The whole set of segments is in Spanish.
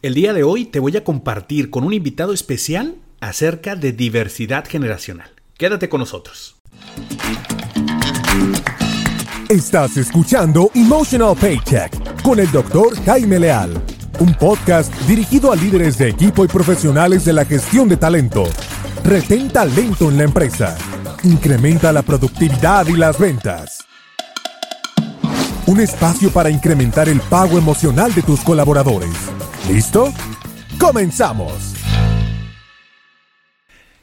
El día de hoy te voy a compartir con un invitado especial acerca de diversidad generacional. Quédate con nosotros. Estás escuchando Emotional Paycheck con el doctor Jaime Leal, un podcast dirigido a líderes de equipo y profesionales de la gestión de talento. Retén talento en la empresa. Incrementa la productividad y las ventas. Un espacio para incrementar el pago emocional de tus colaboradores. ¿Listo? ¡Comenzamos!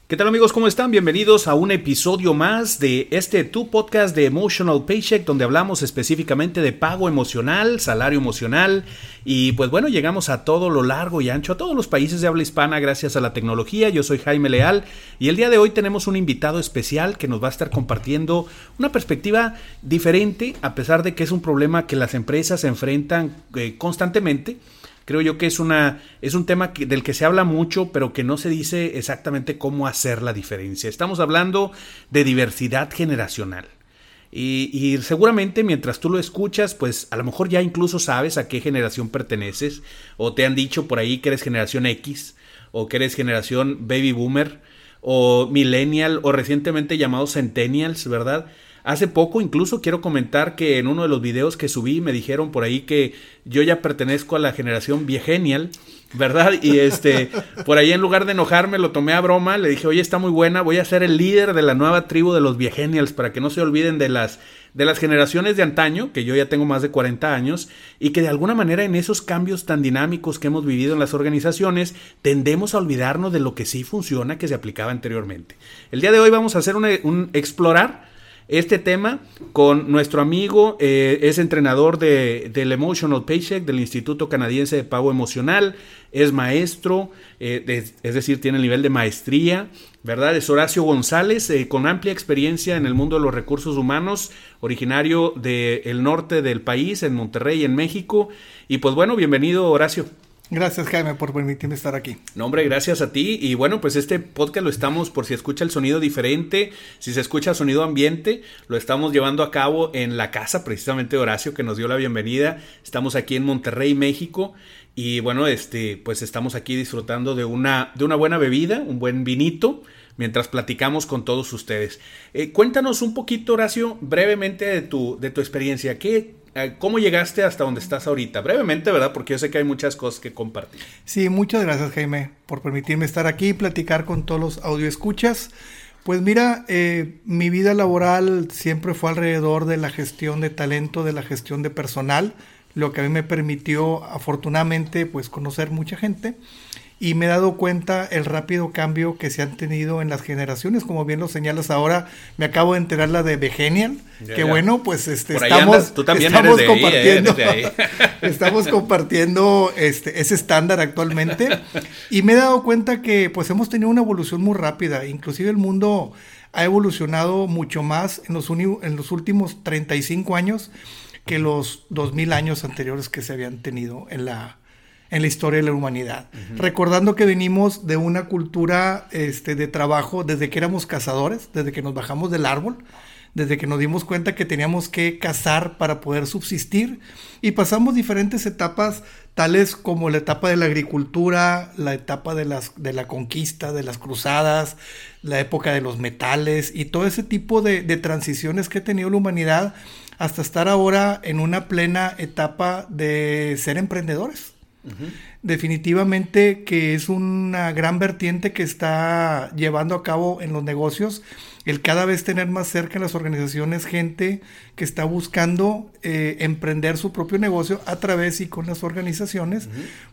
¿Qué tal amigos? ¿Cómo están? Bienvenidos a un episodio más de este Tu Podcast de Emotional Paycheck, donde hablamos específicamente de pago emocional, salario emocional y pues bueno, llegamos a todo lo largo y ancho, a todos los países de habla hispana gracias a la tecnología. Yo soy Jaime Leal y el día de hoy tenemos un invitado especial que nos va a estar compartiendo una perspectiva diferente, a pesar de que es un problema que las empresas enfrentan eh, constantemente. Creo yo que es, una, es un tema del que se habla mucho, pero que no se dice exactamente cómo hacer la diferencia. Estamos hablando de diversidad generacional. Y, seguramente mientras tú lo escuchas, pues a lo mejor ya incluso sabes a qué generación perteneces, o te han dicho por ahí que eres generación X, o que eres generación baby boomer, o millennial, o recientemente llamados centennials, ¿verdad? Hace poco incluso quiero comentar que en uno de los videos que subí me dijeron por ahí que yo ya pertenezco a la generación viegenial, ¿verdad? Y este, por ahí en lugar de enojarme lo tomé a broma, le dije, oye, está muy buena, voy a ser el líder de la nueva tribu de los viegenials para que no se olviden de las, de las generaciones de antaño, que yo ya tengo más de 40 años, y que de alguna manera en esos cambios tan dinámicos que hemos vivido en las organizaciones, tendemos a olvidarnos de lo que sí funciona, que se aplicaba anteriormente. El día de hoy vamos a hacer un explorar este tema con nuestro amigo, eh, es entrenador de, del Emotional Paycheck del Instituto Canadiense de Pago Emocional, es maestro, eh, es decir, tiene el nivel de maestría, ¿verdad? Es Horacio González, eh, con amplia experiencia en el mundo de los recursos humanos, originario del norte del país, en Monterrey, en México. Y pues bueno, bienvenido Horacio. Gracias Jaime por permitirme estar aquí. No hombre, gracias a ti. Y bueno, pues este podcast lo estamos, por si escucha el sonido diferente, si se escucha sonido ambiente, lo estamos llevando a cabo en la casa precisamente Horacio que nos dio la bienvenida. Estamos aquí en Monterrey, México. Y bueno, este, pues estamos aquí disfrutando de una, de una buena bebida, un buen vinito mientras platicamos con todos ustedes. Eh, cuéntanos un poquito, Horacio, brevemente de tu, de tu experiencia. ¿Qué, ¿Cómo llegaste hasta donde estás ahorita? Brevemente, ¿verdad? Porque yo sé que hay muchas cosas que compartir. Sí, muchas gracias Jaime por permitirme estar aquí y platicar con todos los audioescuchas. Pues mira, eh, mi vida laboral siempre fue alrededor de la gestión de talento, de la gestión de personal, lo que a mí me permitió afortunadamente pues conocer mucha gente y me he dado cuenta el rápido cambio que se han tenido en las generaciones, como bien lo señalas ahora, me acabo de enterar la de Begenial, que bueno, pues este estamos, estamos compartiendo, estamos compartiendo este ese estándar actualmente. Y me he dado cuenta que pues hemos tenido una evolución muy rápida, inclusive el mundo ha evolucionado mucho más en los, en los últimos 35 años que los 2000 años anteriores que se habían tenido en la en la historia de la humanidad. Recordando que venimos de una cultura este, de trabajo desde que éramos cazadores, desde que nos bajamos del árbol, desde que nos dimos cuenta que teníamos que cazar para poder subsistir y pasamos diferentes etapas tales como la etapa de la agricultura, la etapa de, las, de la conquista, de las cruzadas, la época de los metales y todo ese tipo de, de transiciones que ha tenido la humanidad hasta estar ahora en una plena etapa de ser emprendedores Definitivamente que es una gran vertiente que está llevando a cabo en los negocios el cada vez tener más cerca en las organizaciones gente que está buscando eh, emprender su propio negocio a través y con las organizaciones,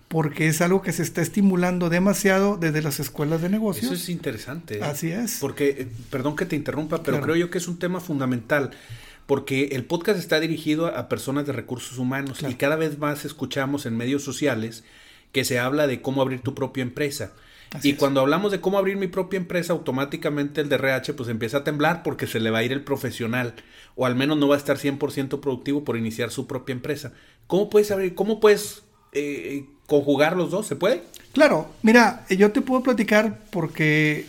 porque es algo que se está estimulando demasiado desde las escuelas de negocios. Eso es interesante. ¿eh? Así es. Porque, eh, perdón que te interrumpa, pero creo yo que es un tema fundamental porque el podcast está dirigido a personas de recursos humanos y cada vez más escuchamos en medios sociales que se habla de cómo abrir tu propia empresa. y cuando hablamos de cómo abrir mi propia empresa, automáticamente el de RH pues empieza a temblar porque se le va a ir el profesional o al menos no va a estar 100% productivo por iniciar su propia empresa. ¿Cómo puedes abrir, cómo puedes eh, conjugar los dos? ¿Se puede? Claro, mira, yo te puedo platicar porque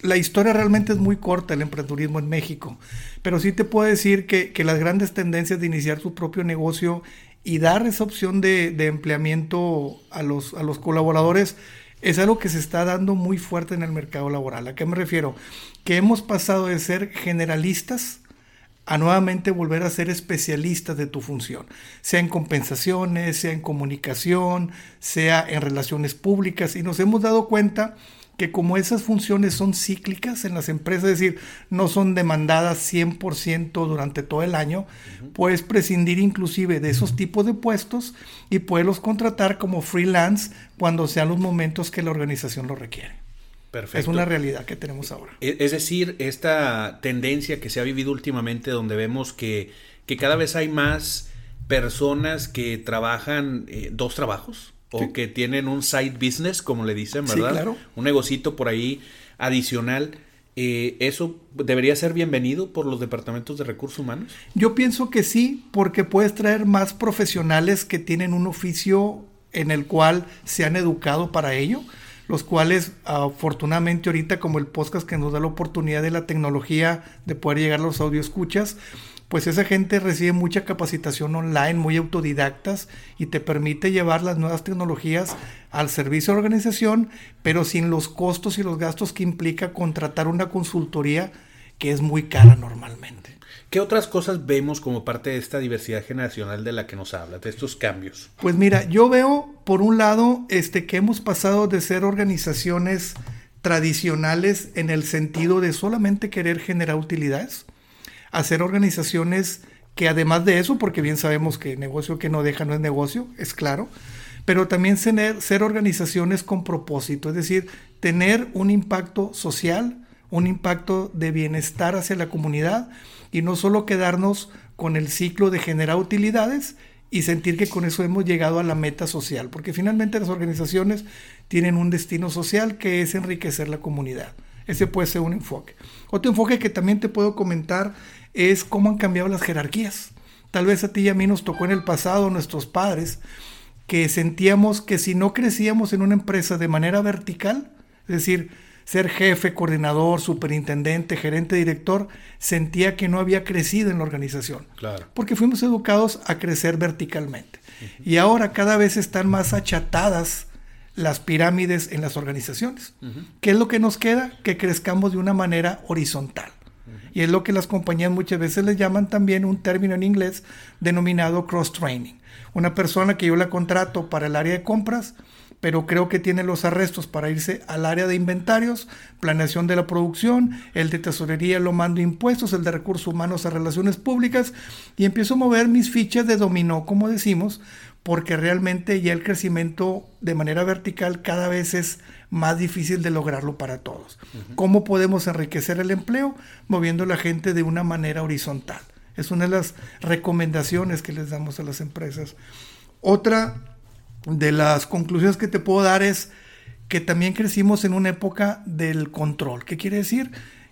la historia realmente es muy corta el emprendedurismo en México, pero sí te puedo decir que, las grandes tendencias de iniciar su propio negocio y dar esa opción de, de empleamiento a los, a los colaboradores es algo que se está dando muy fuerte en el mercado laboral. ¿A qué me refiero? Que hemos pasado de ser generalistas a nuevamente volver a ser especialistas de tu función, sea en compensaciones, sea en comunicación, sea en relaciones públicas, y nos hemos dado cuenta que como esas funciones son cíclicas en las empresas, es decir, no son demandadas 100% durante todo el año, puedes prescindir inclusive de esos tipos de puestos y poderlos contratar como freelance cuando sean los momentos que la organización lo requiere. Perfecto. Es una realidad que tenemos ahora. E, es decir, esta tendencia que se ha vivido últimamente donde vemos que, que cada vez hay más personas que trabajan eh, dos trabajos o que tienen un side business, como le dicen, ¿verdad? Sí, claro. Un negocito por ahí adicional. Eh, ¿Eso debería ser bienvenido por los departamentos de recursos humanos? Yo pienso que sí, porque puedes traer más profesionales que tienen un oficio en el cual se han educado para ello, los cuales afortunadamente ahorita como el podcast que nos da la oportunidad de la tecnología de poder llegar a los audio escuchas, pues esa gente recibe mucha capacitación online, muy autodidactas y te permite llevar las nuevas tecnologías al servicio de la organización, pero sin los costos y los gastos que implica contratar una consultoría que es muy cara normalmente. ¿Qué otras cosas vemos como parte de esta diversidad generacional de la que nos habla, de estos cambios? Pues mira, yo veo por un lado este que hemos pasado de ser organizaciones tradicionales en el sentido de solamente querer generar utilidades hacer organizaciones que además de eso, porque bien sabemos que negocio que no deja no es negocio, es claro, pero también ser, ser organizaciones con propósito, es decir, tener un impacto social, un impacto de bienestar hacia la comunidad y no solo quedarnos con el ciclo de generar utilidades y sentir que con eso hemos llegado a la meta social, porque finalmente las organizaciones tienen un destino social que es enriquecer la comunidad. Ese puede ser un enfoque. Otro enfoque que también te puedo comentar es cómo han cambiado las jerarquías. Tal vez a ti y a mí nos tocó en el pasado, nuestros padres, que sentíamos que si no crecíamos en una empresa de manera vertical, es decir, ser jefe, coordinador, superintendente, gerente, director, sentía que no había crecido en la organización. Claro. Porque fuimos educados a crecer verticalmente. Y ahora cada vez están más achatadas las pirámides en las organizaciones. ¿Qué es lo que nos queda? Que crezcamos de una manera horizontal. Y es lo que las compañías muchas veces les llaman también un término en inglés denominado cross-training. Una persona que yo la contrato para el área de compras, pero creo que tiene los arrestos para irse al área de inventarios, planeación de la producción, el de tesorería lo mando impuestos, el de recursos humanos a relaciones públicas, y empiezo a mover mis fichas de dominó, como decimos, porque realmente ya el crecimiento de manera vertical cada vez es más difícil de lograrlo para todos. ¿Cómo podemos enriquecer el empleo? Moviendo a la gente de una manera horizontal. Es una de las recomendaciones que les damos a las empresas. Otra de las conclusiones que te puedo dar es que también crecimos en una época del control. ¿Qué quiere decir?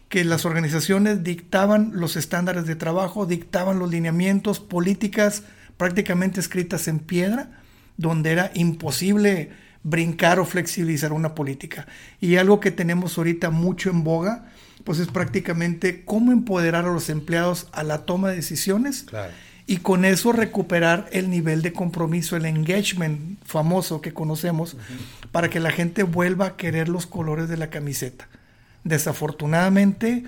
Que las organizaciones dictaban los estándares de trabajo, dictaban los lineamientos, políticas prácticamente escritas en piedra, donde era imposible brincar o flexibilizar una política. Y algo que tenemos ahorita mucho en boga, pues es prácticamente cómo empoderar a los empleados a la toma de decisiones y con eso recuperar el nivel de compromiso, el engagement famoso que conocemos, para que la gente vuelva a querer los colores de la camiseta. Desafortunadamente,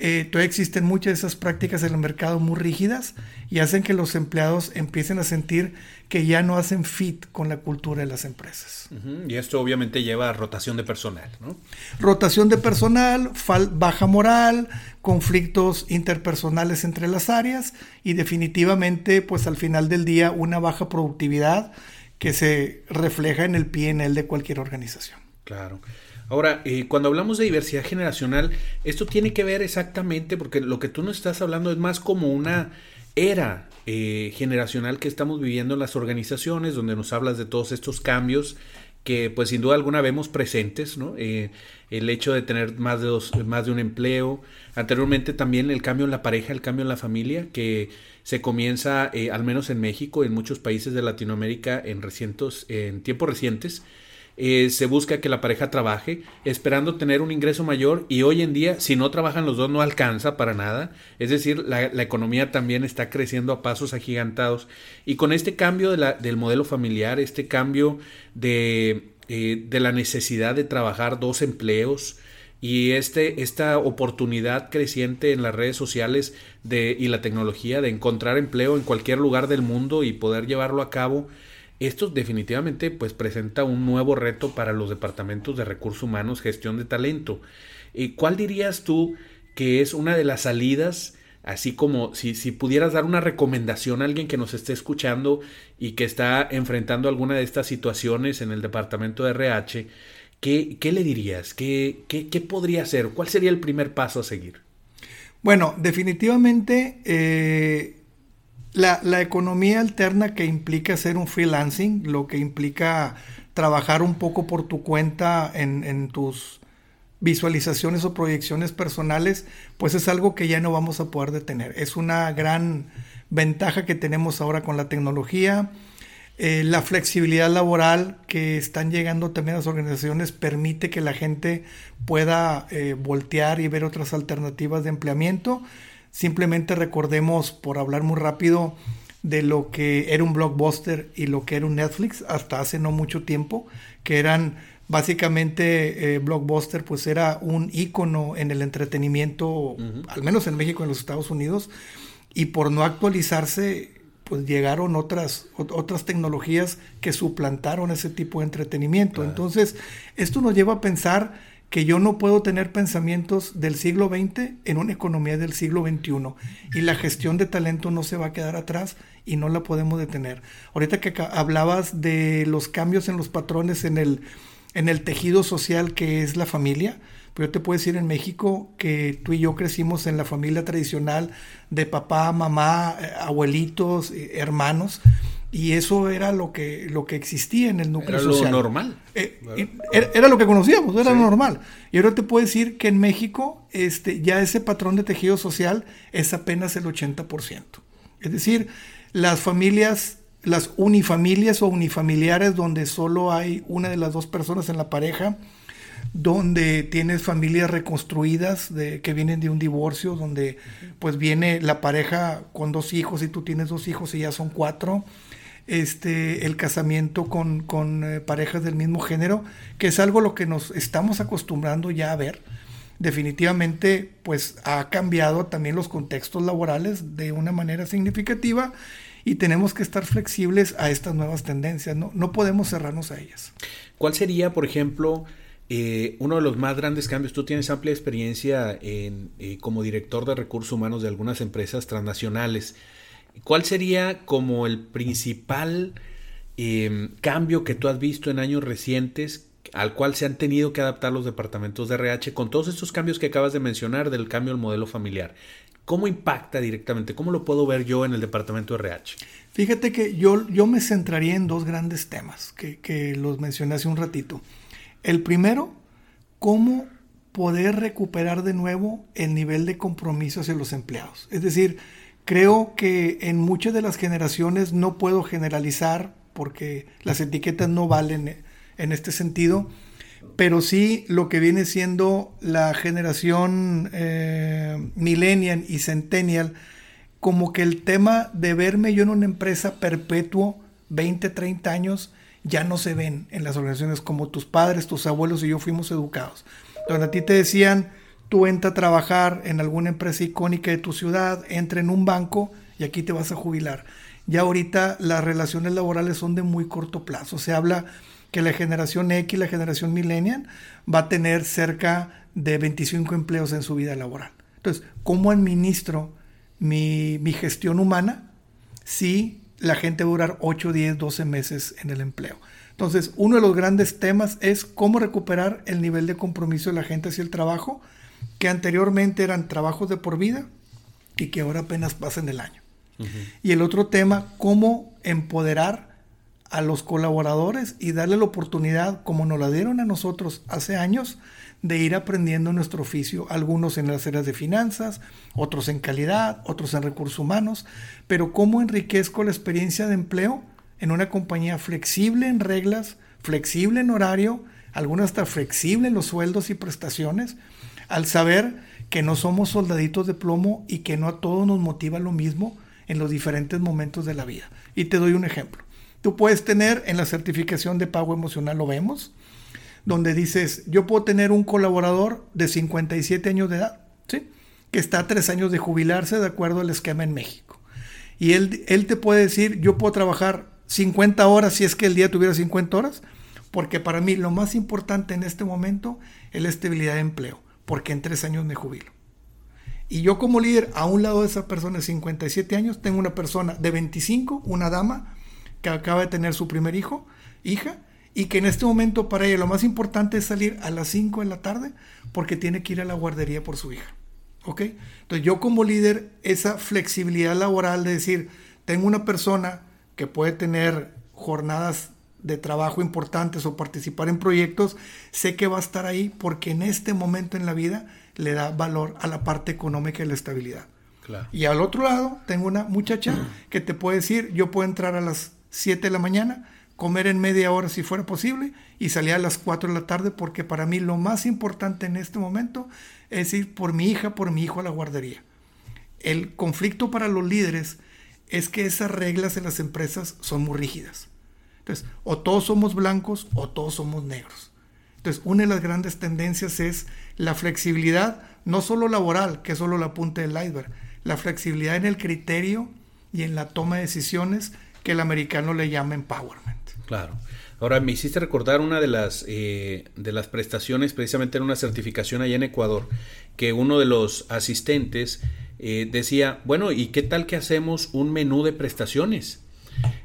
eh, todavía existen muchas de esas prácticas en el mercado muy rígidas y hacen que los empleados empiecen a sentir que ya no hacen fit con la cultura de las empresas. Y esto obviamente lleva a rotación de personal, ¿no? Rotación de personal, baja moral, conflictos interpersonales entre las áreas y definitivamente, pues al final del día, una baja productividad que se refleja en el PNL de cualquier organización. Claro. Ahora, eh, cuando hablamos de diversidad generacional, esto tiene que ver exactamente, porque lo que tú nos estás hablando es más como una era eh, generacional que estamos viviendo en las organizaciones, donde nos hablas de todos estos cambios que pues sin duda alguna vemos presentes, ¿no? Eh, el hecho de tener más de, dos, más de un empleo, anteriormente también el cambio en la pareja, el cambio en la familia, que se comienza, al menos en México, en muchos países de Latinoamérica, en, recientes, en tiempos recientes, eh, se busca que la pareja trabaje, esperando tener un ingreso mayor y hoy en día, si no trabajan los dos, no alcanza para nada. Es decir, la, economía también está creciendo a pasos agigantados. Y con este cambio del modelo familiar, este cambio de, eh, de la necesidad de trabajar dos empleos, y este, esta oportunidad creciente en las redes sociales de, y la tecnología de encontrar empleo en cualquier lugar del mundo y poder llevarlo a cabo, esto definitivamente pues presenta un nuevo reto para los departamentos de recursos humanos, gestión de talento. ¿Y ¿Cuál dirías tú que es una de las salidas? Así como si, si pudieras dar una recomendación a alguien que nos esté escuchando y que está enfrentando alguna de estas situaciones en el departamento de RH, ¿qué, qué le dirías? ¿Qué, ¿Qué, qué, podría hacer? ¿Cuál sería el primer paso a seguir? Bueno, definitivamente eh, la, economía alterna que implica hacer un freelancing, lo que implica trabajar un poco por tu cuenta en, tus visualizaciones o proyecciones personales, pues es algo que ya no vamos a poder detener. Es una gran ventaja que tenemos ahora con la tecnología. Eh, la flexibilidad laboral que están llegando también a las organizaciones permite que la gente pueda eh, voltear y ver otras alternativas de empleamiento. Simplemente recordemos, por hablar muy rápido, de lo que era un blockbuster y lo que era un Netflix hasta hace no mucho tiempo, que eran básicamente eh, blockbuster, pues era un icono en el entretenimiento, al menos en México, en los Estados Unidos, y por no actualizarse, pues llegaron otras, otras tecnologías que suplantaron ese tipo de entretenimiento. Entonces, esto nos lleva a pensar que yo no puedo tener pensamientos del siglo XX en una economía del siglo XXI y la gestión de talento no se va a quedar atrás y no la podemos detener. Ahorita que hablabas de los cambios en los patrones en el, en el tejido social que es la familia, pues yo te puedo decir en México que tú y yo crecimos en la familia tradicional de papá, mamá, eh, abuelitos, eh, hermanos, y eso era lo que, lo que existía en el núcleo era social. Lo normal. Eh, era, lo que conocíamos, era lo normal. Y ahora te puedo decir que en México este, ya ese patrón de tejido social es apenas el 80%. Es decir, las familias, las unifamilias o unifamiliares donde solo hay una de las dos personas en la pareja, donde tienes familias reconstruidas de, que vienen de un divorcio, donde pues viene la pareja con dos hijos y tú tienes dos hijos y ya son cuatro este, el casamiento con, eh, parejas del mismo género, que es algo lo que nos estamos acostumbrando ya a ver. Definitivamente, pues ha cambiado también los contextos laborales de una manera significativa y tenemos que estar flexibles a estas nuevas tendencias, no, no podemos cerrarnos a ellas. ¿Cuál sería, por ejemplo, eh, uno de los más grandes cambios? Tú tienes amplia experiencia en, eh, como director de recursos humanos de algunas empresas transnacionales. ¿Cuál sería como el principal em, cambio que tú has visto en años recientes al cual se han tenido que adaptar los departamentos de RH con todos estos cambios que acabas de mencionar del cambio al modelo familiar? ¿Cómo impacta directamente? ¿Cómo lo puedo ver yo en el departamento de RH? Fíjate que yo, yo me centraría en dos grandes temas que, que los mencioné hace un ratito. El primero, cómo poder recuperar de nuevo el nivel de compromiso hacia los empleados. Es decir, Creo que en muchas de las generaciones no puedo generalizar porque las etiquetas no valen en este sentido, pero sí lo que viene siendo la generación eh, millennial y centennial, como que el tema de verme yo en una empresa perpetuo, 20, 30 años, ya no se ven en las organizaciones como tus padres, tus abuelos y yo fuimos educados. Donde a ti te decían, tú entra a trabajar en alguna empresa icónica de tu ciudad, entra en un banco y aquí te vas a jubilar. Ya ahorita las relaciones laborales son de muy corto plazo. Se habla que la generación X, la generación millennial, va a tener cerca de 25 empleos en su vida laboral. Entonces, ¿cómo administro mi, mi gestión humana si la gente va a durar 8, 10, 12 meses en el empleo? Entonces, uno de los grandes temas es cómo recuperar el nivel de compromiso de la gente hacia el trabajo que anteriormente eran trabajos de por vida y que ahora apenas pasan el año. Y el otro tema, cómo empoderar a los colaboradores y darle la oportunidad, como nos la dieron a nosotros hace años, de ir aprendiendo nuestro oficio, algunos en las áreas de finanzas, otros en calidad, otros en recursos humanos, pero cómo enriquezco la experiencia de empleo en una compañía flexible en reglas, flexible en horario, algunos hasta flexible en los sueldos y prestaciones, al saber que no somos soldaditos de plomo y que no a todos nos motiva lo mismo en los diferentes momentos de la vida. Y te doy un ejemplo. Tú puedes tener en la certificación de pago emocional, lo vemos, donde dices, yo puedo tener un colaborador de 57 años de edad, ¿sí? que está a tres años de jubilarse de acuerdo al esquema en México. Y él, él te puede decir, yo puedo trabajar 50 horas si es que el día tuviera 50 horas, porque para mí lo más importante en este momento es la estabilidad de empleo, porque en tres años me jubilo. Y yo como líder, a un lado de esa persona de 57 años, tengo una persona de 25, una dama, que acaba de tener su primer hijo, hija, y que en este momento para ella lo más importante es salir a las 5 de la tarde porque tiene que ir a la guardería por su hija. ¿Ok? Entonces yo como líder, esa flexibilidad laboral de decir, tengo una persona que puede tener jornadas de trabajo importantes o participar en proyectos, sé que va a estar ahí porque en este momento en la vida le da valor a la parte económica y la estabilidad. Y al otro lado tengo una muchacha que te puede decir, yo puedo entrar a las 7 de la mañana, comer en media hora si fuera posible y salir a las 4 de la tarde porque para mí lo más importante en este momento es ir por mi hija, por mi hijo a la guardería. El conflicto para los líderes es que esas reglas en las empresas son muy rígidas. Entonces, o todos somos blancos o todos somos negros. Entonces, una de las grandes tendencias es la flexibilidad, no solo laboral, que es solo la punta del iceberg, la flexibilidad en el criterio y en la toma de decisiones que el americano le llama empowerment. Claro. Ahora me hiciste recordar una de las eh, de las prestaciones, precisamente en una certificación allá en Ecuador, que uno de los asistentes eh, decía, bueno, ¿y qué tal que hacemos un menú de prestaciones?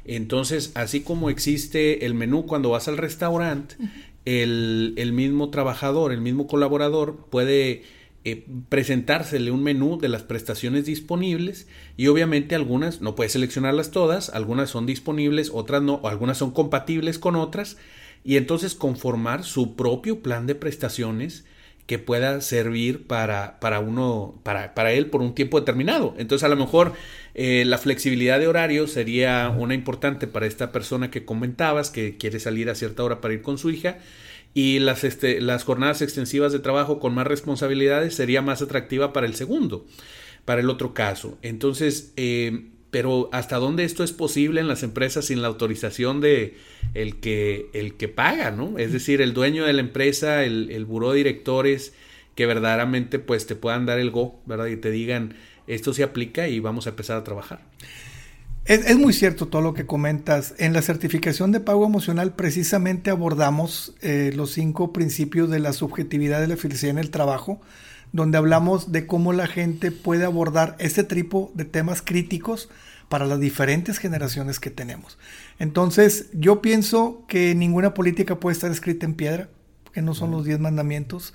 Entonces, así como existe el menú cuando vas al restaurante, el, mismo trabajador, el mismo colaborador puede eh, presentársele un menú de las prestaciones disponibles y obviamente algunas no puede seleccionarlas todas, algunas son disponibles, otras no, algunas son compatibles con otras y entonces conformar su propio plan de prestaciones que pueda servir para, para uno, para, para, él por un tiempo determinado. Entonces, a lo mejor eh, la flexibilidad de horario sería una importante para esta persona que comentabas, que quiere salir a cierta hora para ir con su hija, y las, este, las jornadas extensivas de trabajo con más responsabilidades sería más atractiva para el segundo, para el otro caso. Entonces, eh, pero hasta dónde esto es posible en las empresas sin la autorización de el que, el que paga, ¿no? Es decir, el dueño de la empresa, el, el buró de directores, que verdaderamente pues te puedan dar el go, ¿verdad? Y te digan, esto se aplica y vamos a empezar a trabajar. Es, muy cierto todo lo que comentas. En la certificación de pago emocional precisamente abordamos eh, los cinco principios de la subjetividad de la felicidad en el trabajo, donde hablamos de cómo la gente puede abordar ese tipo de temas críticos para las diferentes generaciones que tenemos. Entonces, yo pienso que ninguna política puede estar escrita en piedra, que no son los diez mandamientos,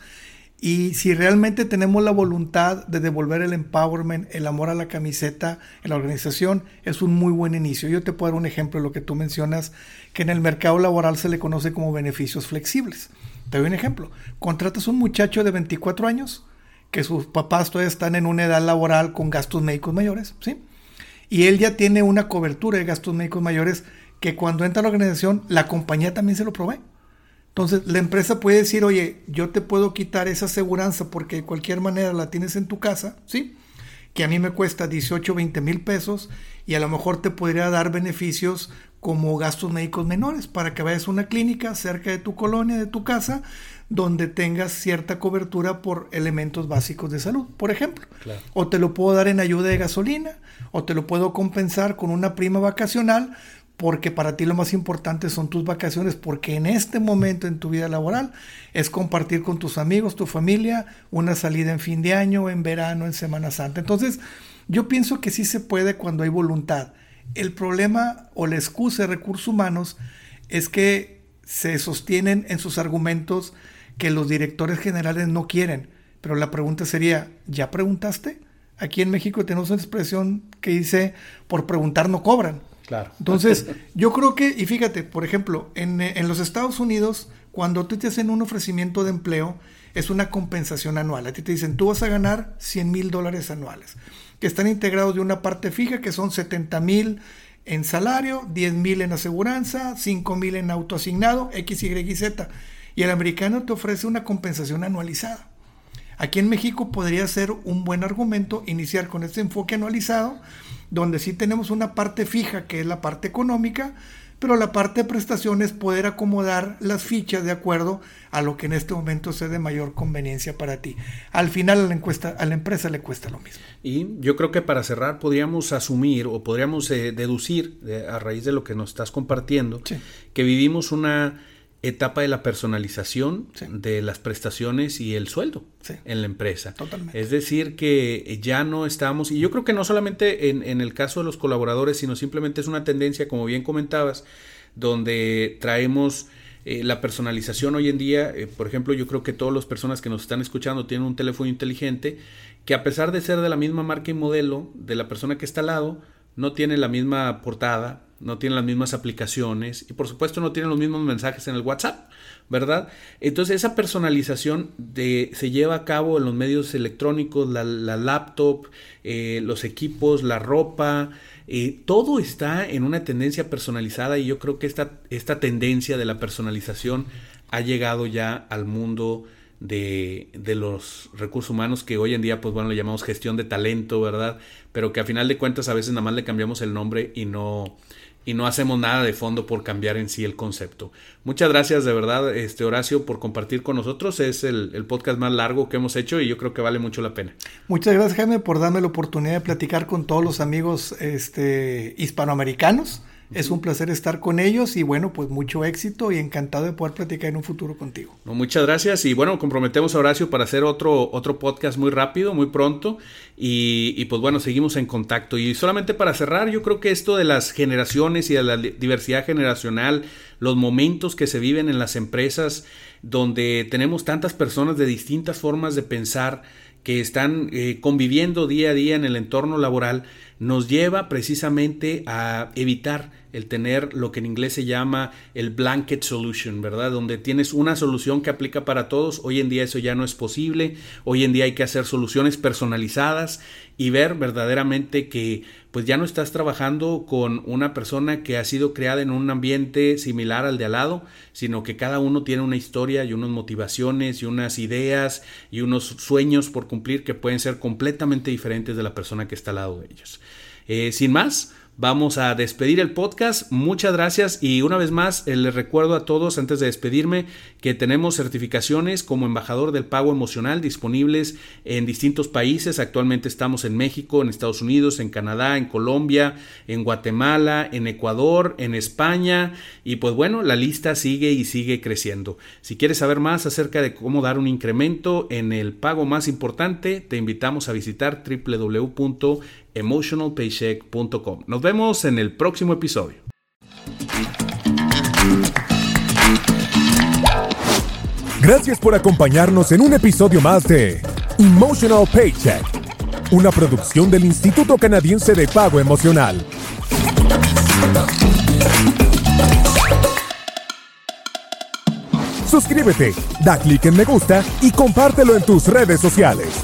y si realmente tenemos la voluntad de devolver el empowerment, el amor a la camiseta en la organización, es un muy buen inicio. Yo te puedo dar un ejemplo de lo que tú mencionas, que en el mercado laboral se le conoce como beneficios flexibles. Te doy un ejemplo. Contratas un muchacho de 24 años, que sus papás todavía están en una edad laboral con gastos médicos mayores, ¿sí? Y él ya tiene una cobertura de gastos médicos mayores que cuando entra a la organización, la compañía también se lo provee. Entonces, la empresa puede decir, oye, yo te puedo quitar esa aseguranza porque de cualquier manera la tienes en tu casa, ¿sí? Que a mí me cuesta 18, 20 mil pesos y a lo mejor te podría dar beneficios como gastos médicos menores para que vayas a una clínica cerca de tu colonia, de tu casa, donde tengas cierta cobertura por elementos básicos de salud, por ejemplo. O te lo puedo dar en ayuda de gasolina, o te lo puedo compensar con una prima vacacional porque para ti lo más importante son tus vacaciones, porque en este momento en tu vida laboral es compartir con tus amigos, tu familia, una salida en fin de año, en verano, en Semana Santa. Entonces, yo pienso que sí se puede cuando hay voluntad. El problema o la excusa de recursos humanos es que se sostienen en sus argumentos que los directores generales no quieren. Pero la pregunta sería, ¿ya preguntaste? Aquí en México tenemos una expresión que dice, por preguntar no cobran. Claro. Entonces, yo creo que, y fíjate, por ejemplo, en, en, los Estados Unidos, cuando tú te hacen un ofrecimiento de empleo, es una compensación anual. A ti te dicen, tú vas a ganar 100 mil dólares anuales, que están integrados de una parte fija, que son 70 mil, en salario, 10 mil en aseguranza, 5 mil en autoasignado, X, Y y Z. Y el americano te ofrece una compensación anualizada. Aquí en México podría ser un buen argumento iniciar con este enfoque anualizado, donde sí tenemos una parte fija, que es la parte económica, pero la parte de prestaciones poder acomodar las fichas de acuerdo a lo que en este momento sea de mayor conveniencia para ti. Al final a la, encuesta, a la empresa le cuesta lo mismo. Y yo creo que para cerrar podríamos asumir o podríamos eh, deducir a raíz de lo que nos estás compartiendo que vivimos una etapa de la personalización de las prestaciones y el sueldo en la empresa. Totalmente. Es decir, que ya no estamos, y yo creo que no solamente en, en, el caso de los colaboradores, sino simplemente es una tendencia, como bien comentabas, donde traemos eh, la personalización hoy en día. Eh, por ejemplo, yo creo que todas las personas que nos están escuchando tienen un teléfono inteligente que a pesar de ser de la misma marca y modelo de la persona que está al lado, no tiene la misma portada, no tienen las mismas aplicaciones y por supuesto no tienen los mismos mensajes en el WhatsApp, ¿verdad? Entonces esa personalización se lleva a cabo en los medios electrónicos, la, laptop, eh, los equipos, la ropa, eh, todo está en una tendencia personalizada y yo creo que esta, esta tendencia de la personalización ha llegado ya al mundo de, de, los recursos humanos que hoy en día, pues bueno, le llamamos gestión de talento, ¿verdad? Pero que a final de cuentas a veces nada más le cambiamos el nombre y no, y no hacemos nada de fondo por cambiar en sí el concepto. Muchas gracias de verdad, este Horacio, por compartir con nosotros. Es el, podcast más largo que hemos hecho y yo creo que vale mucho la pena. Muchas gracias, Jaime, por darme la oportunidad de platicar con todos los amigos este, hispanoamericanos es un placer estar con ellos y bueno, pues mucho éxito y encantado de poder platicar en un futuro contigo. muchas gracias y bueno, comprometemos a Horacio para hacer otro, otro podcast muy rápido, muy pronto y, y, pues bueno, seguimos en contacto. Y solamente para cerrar, yo creo que esto de las generaciones y de la diversidad generacional, los momentos que se viven en las empresas donde tenemos tantas personas de distintas formas de pensar, que están eh, conviviendo día a día en el entorno laboral, nos lleva precisamente a evitar el tener lo que en inglés se llama el blanket solution, ¿verdad? Donde tienes una solución que aplica para todos. Hoy en día eso ya no es posible. Hoy en día hay que hacer soluciones personalizadas y ver verdaderamente que pues ya no estás trabajando con una persona que ha sido creada en un ambiente similar al de al lado, sino que cada uno tiene una historia y unas motivaciones y unas ideas y unos sueños por cumplir que pueden ser completamente diferentes de la persona que está al lado de ellos. Eh, sin más, Vamos a despedir el podcast. Muchas gracias y una vez más eh, les recuerdo a todos antes de despedirme que tenemos certificaciones como embajador del pago emocional disponibles en distintos países. Actualmente estamos en México, en Estados Unidos, en Canadá, en Colombia, en Guatemala, en Ecuador, en España y pues bueno, la lista sigue y sigue creciendo. Si quieres saber más acerca de cómo dar un incremento en el pago más importante, te invitamos a visitar www emotionalpaycheck.com. Nos vemos en el próximo episodio. Gracias por acompañarnos en un episodio más de Emotional Paycheck, una producción del Instituto Canadiense de Pago Emocional. Suscríbete, da clic en me gusta y compártelo en tus redes sociales.